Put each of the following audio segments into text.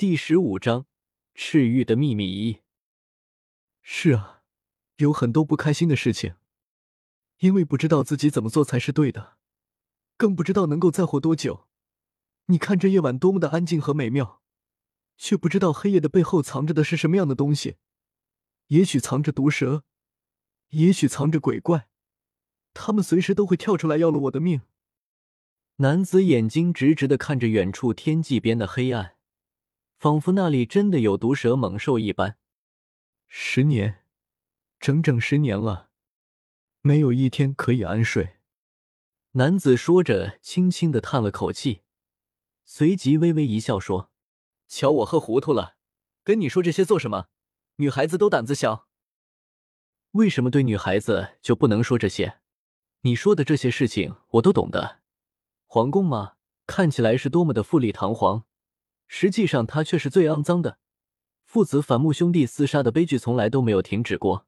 第十五章赤玉的秘密一。是啊，有很多不开心的事情，因为不知道自己怎么做才是对的，更不知道能够再活多久。你看这夜晚多么的安静和美妙，却不知道黑夜的背后藏着的是什么样的东西。也许藏着毒蛇，也许藏着鬼怪，他们随时都会跳出来要了我的命。男子眼睛直直的看着远处天际边的黑暗。仿佛那里真的有毒蛇猛兽一般。十年，整整十年了，没有一天可以安睡。男子说着，轻轻的叹了口气，随即微微一笑说：“瞧我喝糊涂了，跟你说这些做什么？女孩子都胆子小。为什么对女孩子就不能说这些？你说的这些事情我都懂的。皇宫嘛，看起来是多么的富丽堂皇。”实际上，他却是最肮脏的。父子反目兄弟厮杀的悲剧从来都没有停止过，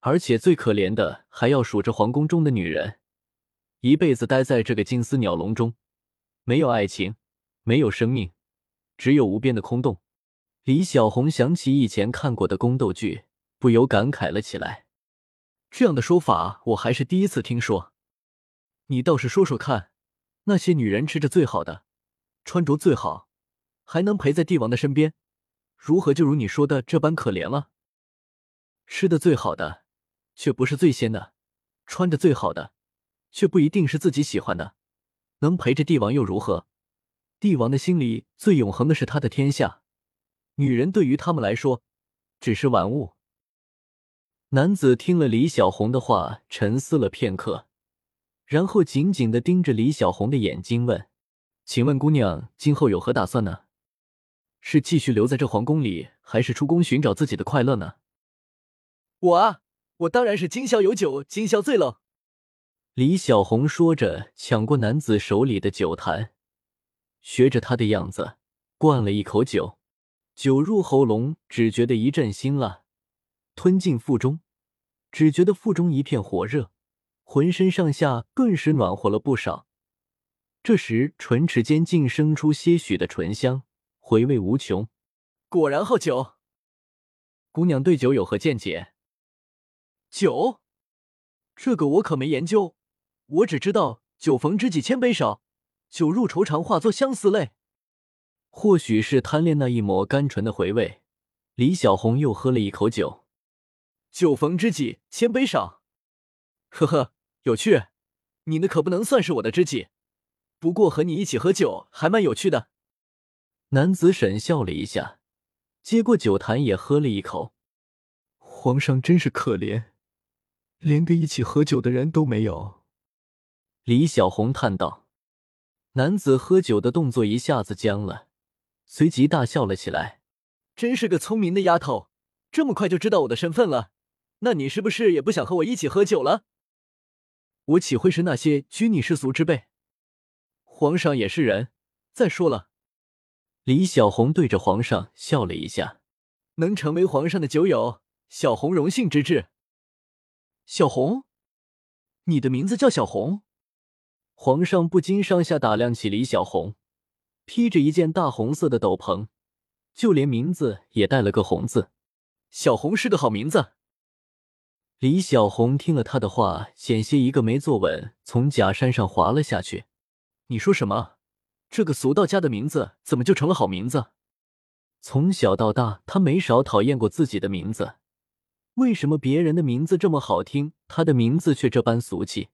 而且最可怜的还要数着皇宫中的女人，一辈子待在这个金丝鸟笼中，没有爱情，没有生命，只有无边的空洞。李小红想起以前看过的宫斗剧，不由感慨了起来。这样的说法我还是第一次听说。你倒是说说看，那些女人吃着最好的，穿着最好。还能陪在帝王的身边，如何就如你说的这般可怜了？吃的最好的，却不是最鲜的；穿着最好的，却不一定是自己喜欢的。能陪着帝王又如何？帝王的心里最永恒的是他的天下，女人对于他们来说只是玩物。男子听了李小红的话，沉思了片刻，然后紧紧的盯着李小红的眼睛问：“请问姑娘今后有何打算呢？”是继续留在这皇宫里，还是出宫寻找自己的快乐呢？我啊，我当然是今宵有酒今宵醉喽！李小红说着，抢过男子手里的酒坛，学着他的样子灌了一口酒。酒入喉咙，只觉得一阵辛辣；吞进腹中，只觉得腹中一片火热，浑身上下顿时暖和了不少。这时，唇齿间竟生出些许的醇香。回味无穷，果然好酒。姑娘对酒有何见解？酒，这个我可没研究，我只知道酒逢知己千杯少，酒入愁肠化作相思泪。或许是贪恋那一抹甘醇的回味，李小红又喝了一口酒。酒逢知己千杯少，呵呵，有趣。你那可不能算是我的知己，不过和你一起喝酒还蛮有趣的。男子沈笑了一下，接过酒坛也喝了一口。皇上真是可怜，连个一起喝酒的人都没有。李小红叹道。男子喝酒的动作一下子僵了，随即大笑了起来。真是个聪明的丫头，这么快就知道我的身份了。那你是不是也不想和我一起喝酒了？我岂会是那些拘泥世俗之辈？皇上也是人。再说了。李小红对着皇上笑了一下，能成为皇上的酒友，小红荣幸之至。小红，你的名字叫小红？皇上不禁上下打量起李小红，披着一件大红色的斗篷，就连名字也带了个“红”字。小红是个好名字。李小红听了他的话，险些一个没坐稳，从假山上滑了下去。你说什么？这个俗道家的名字怎么就成了好名字？从小到大，他没少讨厌过自己的名字。为什么别人的名字这么好听，他的名字却这般俗气？